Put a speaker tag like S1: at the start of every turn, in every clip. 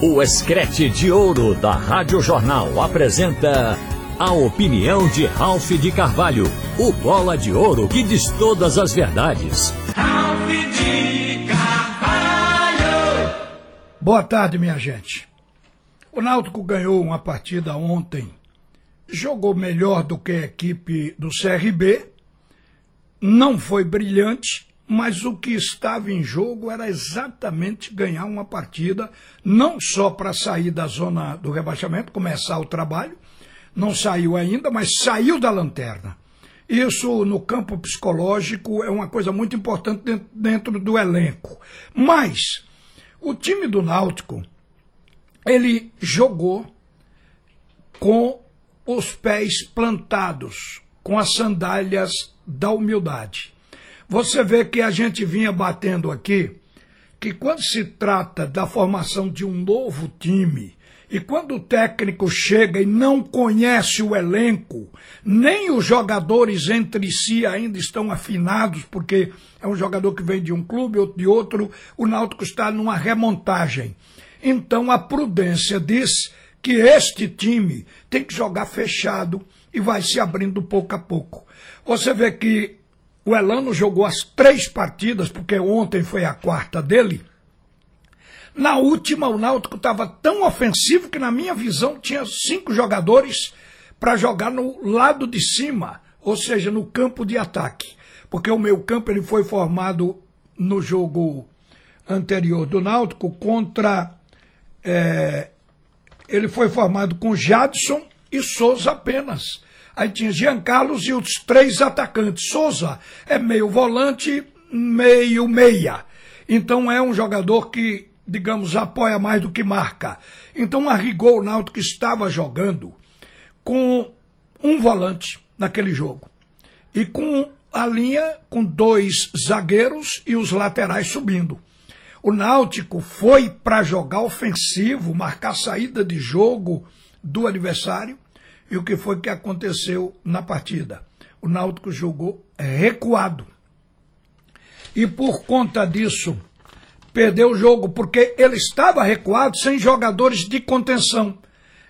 S1: O Escrete de Ouro da Rádio Jornal apresenta a opinião de Ralph de Carvalho, o bola de ouro que diz todas as verdades.
S2: Ralph de Carvalho!
S3: Boa tarde, minha gente. O Náutico ganhou uma partida ontem, jogou melhor do que a equipe do CRB, não foi brilhante, mas o que estava em jogo era exatamente ganhar uma partida, não só para sair da zona do rebaixamento, começar o trabalho, não saiu ainda, mas saiu da lanterna. Isso no campo psicológico é uma coisa muito importante dentro, do elenco. Mas o time do Náutico, ele jogou com os pés plantados, com as sandálias da humildade. Você vê que a gente vinha batendo aqui que quando se trata da formação de um novo time, e quando o técnico chega e não conhece o elenco, nem os jogadores entre si ainda estão afinados, porque é um jogador que vem de um clube, outro de outro, o Náutico está numa remontagem. Então a prudência diz que este time tem que jogar fechado e vai se abrindo pouco a pouco. Você vê que o Elano jogou as três partidas, porque ontem foi a quarta dele. Na última, o Náutico estava tão ofensivo que, na minha visão, tinha cinco jogadores para jogar no lado de cima, ou seja, no campo de ataque. Porque o meu campo ele foi formado no jogo anterior do Náutico contra. É, ele foi formado com Jadson e Souza apenas. Aí tinha Jean Carlos e os três atacantes. Souza é meio volante, meio meia. Então é um jogador que, digamos, apoia mais do que marca. Então a rigor o Náutico estava jogando com um volante naquele jogo. E com a linha com dois zagueiros e os laterais subindo. O Náutico foi para jogar ofensivo, marcar saída de jogo do adversário e o que foi que aconteceu na partida? O Náutico jogou recuado. E por conta disso, perdeu o jogo, porque ele estava recuado sem jogadores de contenção.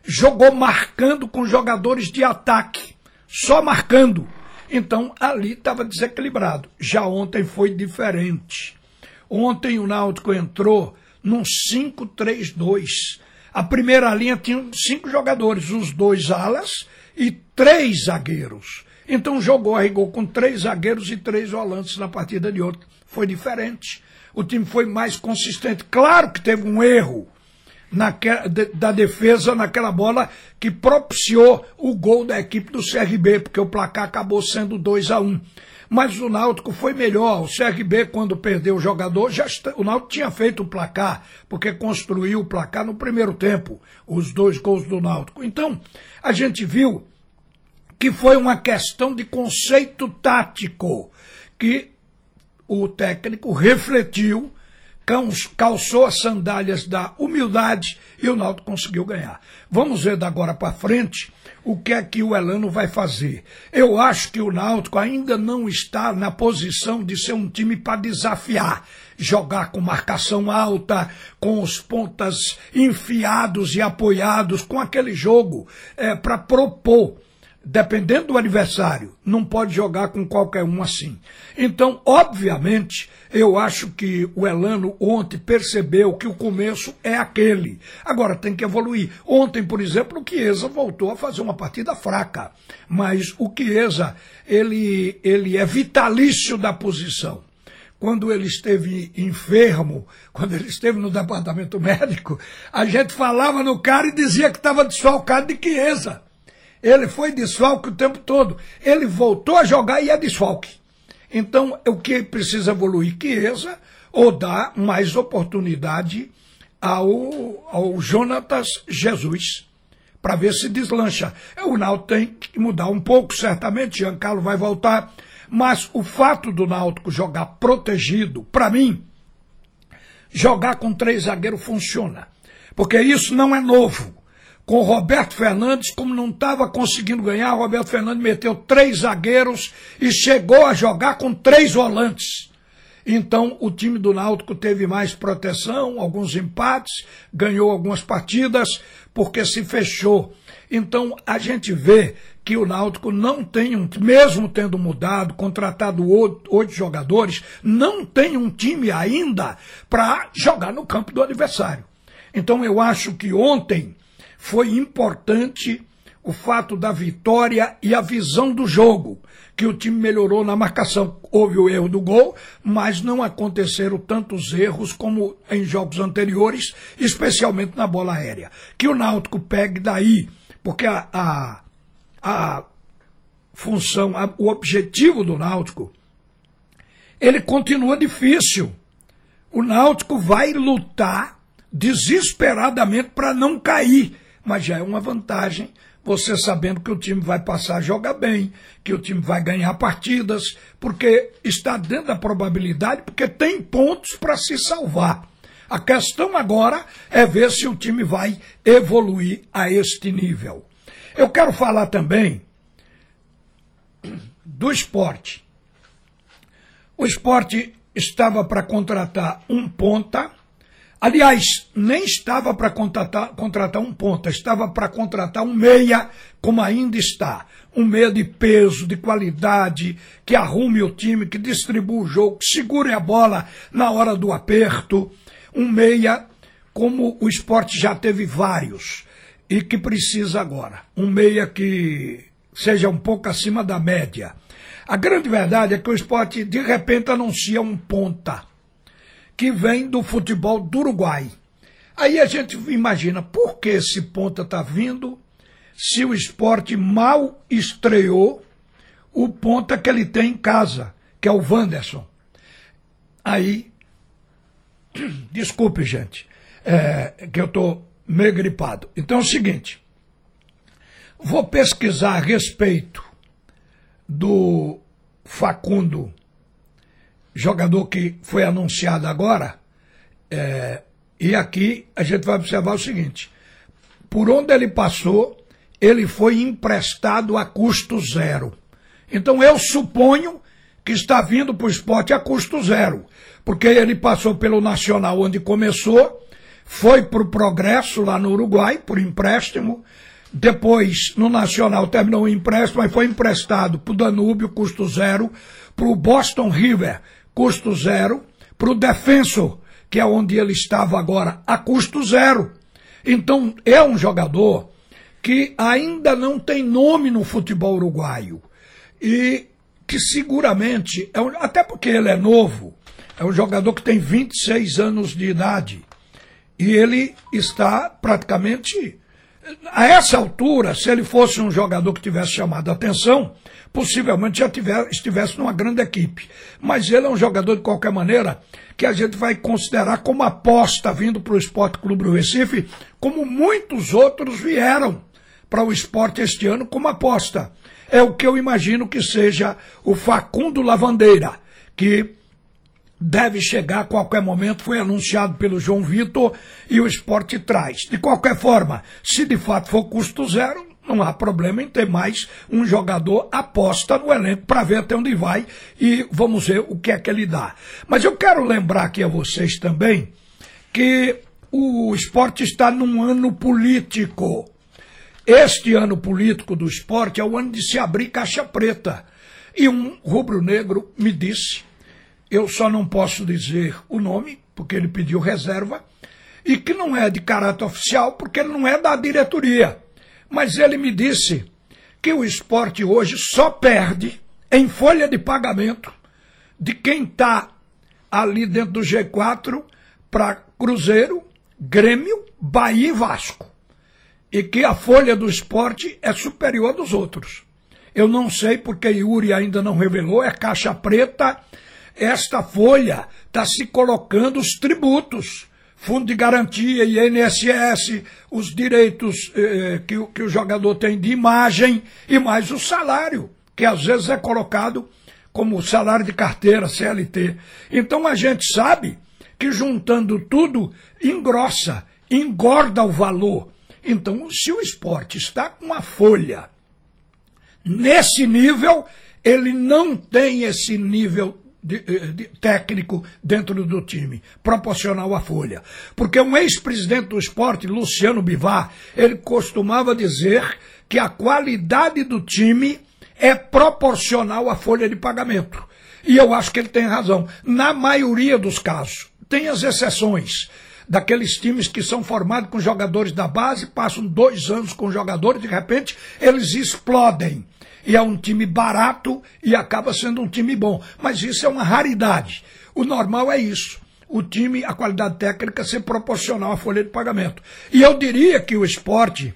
S3: Jogou marcando com jogadores de ataque, só marcando. Então ali estava desequilibrado. Já ontem foi diferente. Ontem o Náutico entrou num 5-3-2 a primeira linha tinha cinco jogadores, os dois alas e três zagueiros. Então jogou a rigor com três zagueiros e três volantes na partida de ontem. Foi diferente. O time foi mais consistente. Claro que teve um erro da defesa naquela bola que propiciou o gol da equipe do CRB, porque o placar acabou sendo 2 a 1 um. Mas o Náutico foi melhor. O CRB, quando perdeu o jogador, já o Náutico tinha feito o placar, porque construiu o placar no primeiro tempo, os dois gols do Náutico. Então, a gente viu que foi uma questão de conceito tático, que o técnico refletiu calçou as sandálias da humildade e o Náutico conseguiu ganhar. Vamos ver da agora para frente o que é que o Elano vai fazer. Eu acho que o Náutico ainda não está na posição de ser um time para desafiar, jogar com marcação alta, com os pontas enfiados e apoiados, com aquele jogo é, para propor dependendo do adversário, não pode jogar com qualquer um assim. Então, obviamente, eu acho que o Elano ontem percebeu que o começo é aquele. Agora tem que evoluir. Ontem, por exemplo, o Chiesa voltou a fazer uma partida fraca, mas o Chiesa, ele, ele é vitalício da posição quando ele esteve enfermo, quando ele esteve no departamento médico, a gente falava no cara e dizia que estava desfalcado de Chiesa. Ele foi desfalque o tempo todo. Ele voltou a jogar e é desfalque. Então, o que precisa evoluir? Chiesa ou dar mais oportunidade ao, ao Jonatas Jesus para ver se deslancha. O Náutico tem que mudar um pouco, certamente. Giancarlo vai voltar. Mas o fato do Náutico jogar protegido, para mim, jogar com três zagueiros funciona. Porque isso não é novo com Roberto Fernandes, como não estava conseguindo ganhar, Roberto Fernandes meteu três zagueiros e chegou a jogar com três volantes. Então o time do Náutico teve mais proteção, alguns empates, ganhou algumas partidas, porque se fechou. Então a gente vê que o Náutico não tem um, mesmo tendo mudado, contratado oito jogadores, não tem um time ainda para jogar no campo do adversário. Então eu acho que ontem foi importante o fato da vitória e a visão do jogo, que o time melhorou na marcação. Houve o erro do gol, mas não aconteceram tantos erros como em jogos anteriores, especialmente na bola aérea. Que o Náutico pegue daí, porque a, a a função, a, o objetivo do Náutico, ele continua difícil. O Náutico vai lutar desesperadamente para não cair, mas já é uma vantagem você sabendo que o time vai passar a jogar bem, que o time vai ganhar partidas, porque está dentro da probabilidade, porque tem pontos para se salvar. A questão agora é ver se o time vai evoluir a este nível. Eu quero falar também do esporte. O esporte estava para contratar um ponta. Aliás, nem estava para contratar, contratar um ponta, estava para contratar um meia, como ainda está. Um meia de peso, de qualidade, que arrume o time, que distribua o jogo, que segure a bola na hora do aperto. Um meia, como o esporte já teve vários e que precisa agora. Um meia que seja um pouco acima da média. A grande verdade é que o esporte de repente anuncia um ponta que vem do futebol do Uruguai. Aí a gente imagina por que esse ponta está vindo se o esporte mal estreou o ponta que ele tem em casa, que é o Wanderson. Aí, desculpe, gente, é, que eu estou meio gripado. Então é o seguinte: vou pesquisar a respeito do Facundo, jogador que foi anunciado agora, é, e aqui a gente vai observar o seguinte: por onde ele passou, ele foi emprestado a custo zero. Então eu suponho que está vindo para o esporte a custo zero, porque ele passou pelo Nacional onde começou foi para o Progresso, lá no Uruguai, por empréstimo. Depois, no Nacional, terminou o empréstimo, mas foi emprestado para o Danúbio, custo zero, para o Boston River, custo zero, para o Defensor, que é onde ele estava agora, a custo zero. Então, é um jogador que ainda não tem nome no futebol uruguaio. E que seguramente, é um, até porque ele é novo, é um jogador que tem 26 anos de idade. E ele está praticamente. A essa altura, se ele fosse um jogador que tivesse chamado a atenção, possivelmente já tiver, estivesse numa grande equipe. Mas ele é um jogador, de qualquer maneira, que a gente vai considerar como aposta vindo para o Esporte Clube do Recife, como muitos outros vieram para o esporte este ano como aposta. É o que eu imagino que seja o Facundo Lavandeira, que deve chegar a qualquer momento, foi anunciado pelo João Vitor e o esporte traz. De qualquer forma, se de fato for custo zero, não há problema em ter mais um jogador aposta no elenco para ver até onde vai e vamos ver o que é que ele dá. Mas eu quero lembrar aqui a vocês também que o esporte está num ano político. Este ano político do esporte é o ano de se abrir caixa preta. E um rubro-negro me disse eu só não posso dizer o nome, porque ele pediu reserva, e que não é de caráter oficial, porque ele não é da diretoria. Mas ele me disse que o esporte hoje só perde em folha de pagamento de quem está ali dentro do G4 para Cruzeiro, Grêmio, Bahia e Vasco. E que a folha do esporte é superior dos outros. Eu não sei porque Yuri ainda não revelou, é caixa preta esta folha está se colocando os tributos, fundo de garantia, INSS, os direitos eh, que, que o jogador tem de imagem e mais o salário, que às vezes é colocado como salário de carteira, CLT. Então a gente sabe que juntando tudo engrossa, engorda o valor. Então, se o esporte está com uma folha nesse nível, ele não tem esse nível de, eh, de, técnico dentro do time, proporcional à folha. Porque um ex-presidente do esporte, Luciano Bivar, ele costumava dizer que a qualidade do time é proporcional à folha de pagamento. E eu acho que ele tem razão. Na maioria dos casos. Tem as exceções daqueles times que são formados com jogadores da base, passam dois anos com jogadores, de repente eles explodem. E é um time barato e acaba sendo um time bom. Mas isso é uma raridade. O normal é isso. O time, a qualidade técnica ser proporcional à folha de pagamento. E eu diria que o esporte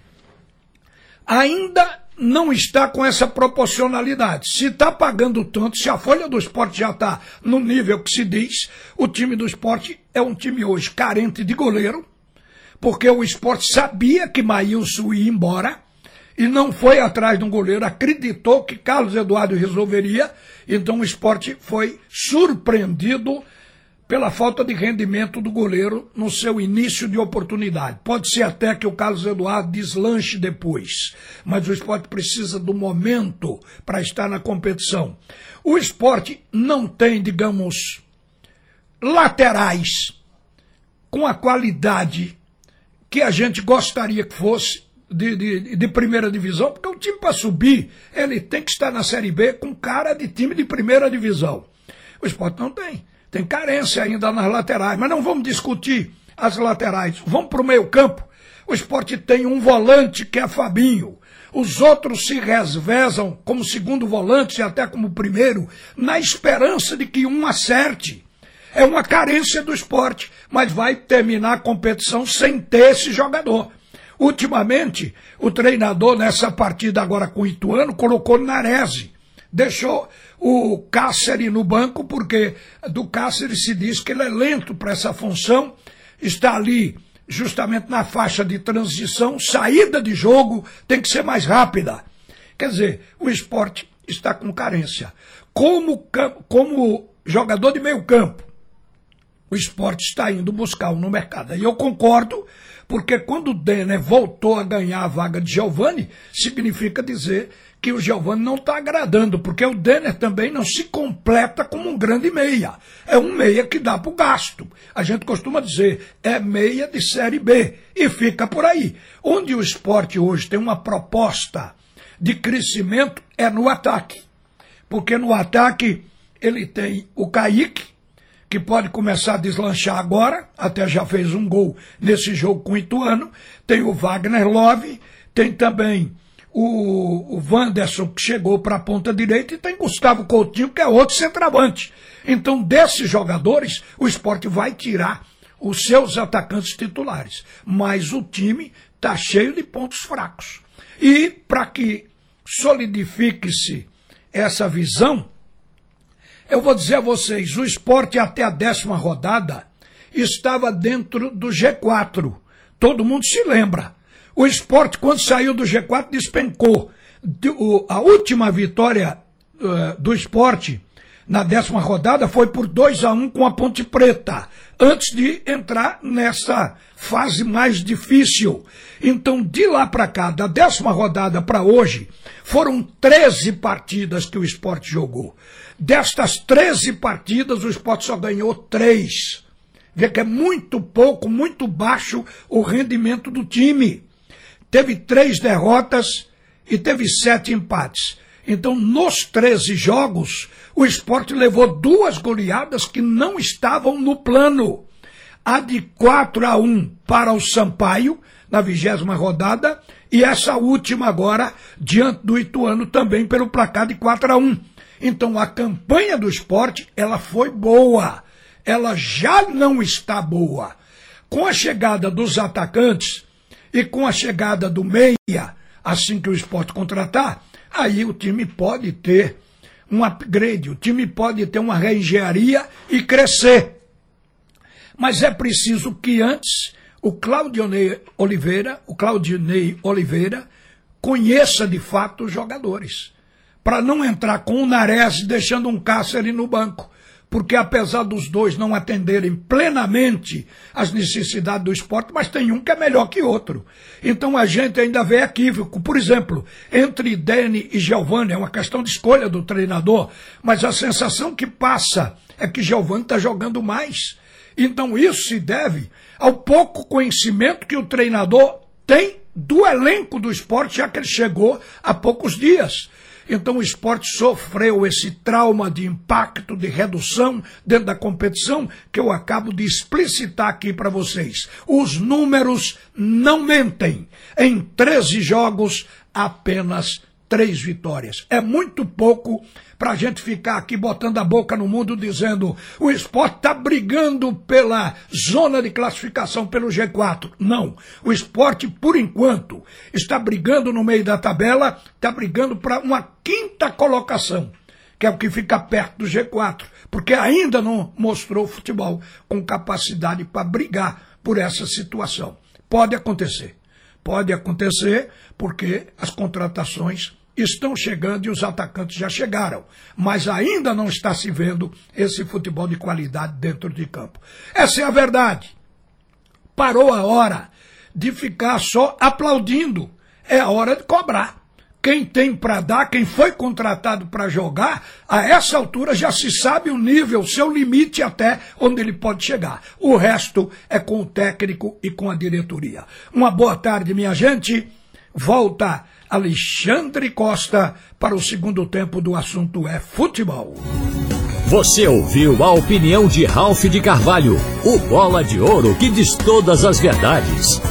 S3: ainda não está com essa proporcionalidade. Se está pagando tanto, se a folha do esporte já está no nível que se diz, o time do esporte é um time hoje carente de goleiro, porque o esporte sabia que Maílson ia embora e não foi atrás de um goleiro, acreditou que Carlos Eduardo resolveria, então o esporte foi surpreendido pela falta de rendimento do goleiro no seu início de oportunidade. Pode ser até que o Carlos Eduardo deslanche depois, mas o esporte precisa do momento para estar na competição. O esporte não tem, digamos, laterais com a qualidade que a gente gostaria que fosse de, de, de, primeira divisão, porque o time para subir, ele tem que estar na Série B com cara de time de primeira divisão. O esporte não tem. Tem carência ainda nas laterais, mas não vamos discutir as laterais. Vamos para o meio campo. O esporte tem um volante que é Fabinho. Os outros se resvezam como segundo volante e até como primeiro, na esperança de que um acerte. É uma carência do esporte, mas vai terminar a competição sem ter esse jogador. Ultimamente, o treinador nessa partida agora com o Ituano colocou Narese. Deixou o Cáceres no banco, porque do Cáceres se diz que ele é lento para essa função, está ali justamente na faixa de transição, saída de jogo tem que ser mais rápida. Quer dizer, o esporte está com carência. Como, como jogador de meio campo, o esporte está indo buscar um no mercado. E eu concordo, porque quando o Denner voltou a ganhar a vaga de Giovanni, significa dizer que o Giovanni não está agradando, porque o Denner também não se completa como um grande meia. É um meia que dá para o gasto. A gente costuma dizer, é meia de Série B. E fica por aí. Onde o esporte hoje tem uma proposta de crescimento é no ataque. Porque no ataque ele tem o Kaique, que pode começar a deslanchar agora, até já fez um gol nesse jogo com o Ituano, tem o Wagner Love, tem também o, o Wanderson, que chegou para a ponta direita, e tem Gustavo Coutinho, que é outro centroavante. Então, desses jogadores, o esporte vai tirar os seus atacantes titulares. Mas o time está cheio de pontos fracos. E para que solidifique-se essa visão, eu vou dizer a vocês, o esporte até a décima rodada estava dentro do G4. Todo mundo se lembra. O esporte, quando saiu do G4, despencou. A última vitória uh, do esporte na décima rodada foi por 2 a 1 um com a Ponte Preta, antes de entrar nessa fase mais difícil. Então, de lá para cá, da décima rodada para hoje, foram 13 partidas que o esporte jogou. Destas 13 partidas, o esporte só ganhou 3. Vê que é muito pouco, muito baixo o rendimento do time teve três derrotas e teve sete empates. Então, nos 13 jogos, o esporte levou duas goleadas que não estavam no plano. A de 4 a 1 para o Sampaio, na vigésima rodada, e essa última agora, diante do Ituano, também pelo placar de 4 a 1. Então, a campanha do esporte, ela foi boa. Ela já não está boa. Com a chegada dos atacantes, e com a chegada do meia, assim que o esporte contratar, aí o time pode ter um upgrade, o time pode ter uma reengenharia e crescer. Mas é preciso que antes o Claudionei Oliveira, o Claudionei Oliveira, conheça de fato os jogadores. Para não entrar com o Nares deixando um Cáceres no banco. Porque apesar dos dois não atenderem plenamente as necessidades do esporte, mas tem um que é melhor que outro. Então a gente ainda vê equívoco. Por exemplo, entre Dene e Giovanni, é uma questão de escolha do treinador, mas a sensação que passa é que Giovanni está jogando mais. Então isso se deve ao pouco conhecimento que o treinador tem do elenco do esporte, já que ele chegou há poucos dias. Então o esporte sofreu esse trauma de impacto, de redução dentro da competição, que eu acabo de explicitar aqui para vocês. Os números não mentem. Em 13 jogos, apenas três vitórias. É muito pouco para a gente ficar aqui botando a boca no mundo dizendo o esporte está brigando pela zona de classificação pelo G4. Não. O esporte, por enquanto, está brigando no meio da tabela, está brigando para uma quinta colocação, que é o que fica perto do G4, porque ainda não mostrou futebol com capacidade para brigar por essa situação. Pode acontecer. Pode acontecer porque as contratações estão chegando e os atacantes já chegaram, mas ainda não está se vendo esse futebol de qualidade dentro de campo. Essa é a verdade. Parou a hora de ficar só aplaudindo. É a hora de cobrar. Quem tem para dar, quem foi contratado para jogar, a essa altura já se sabe o nível, seu limite até onde ele pode chegar. O resto é com o técnico e com a diretoria. Uma boa tarde, minha gente. Volta Alexandre Costa para o segundo tempo do assunto é futebol.
S1: Você ouviu a opinião de Ralph de Carvalho, o bola de ouro que diz todas as verdades.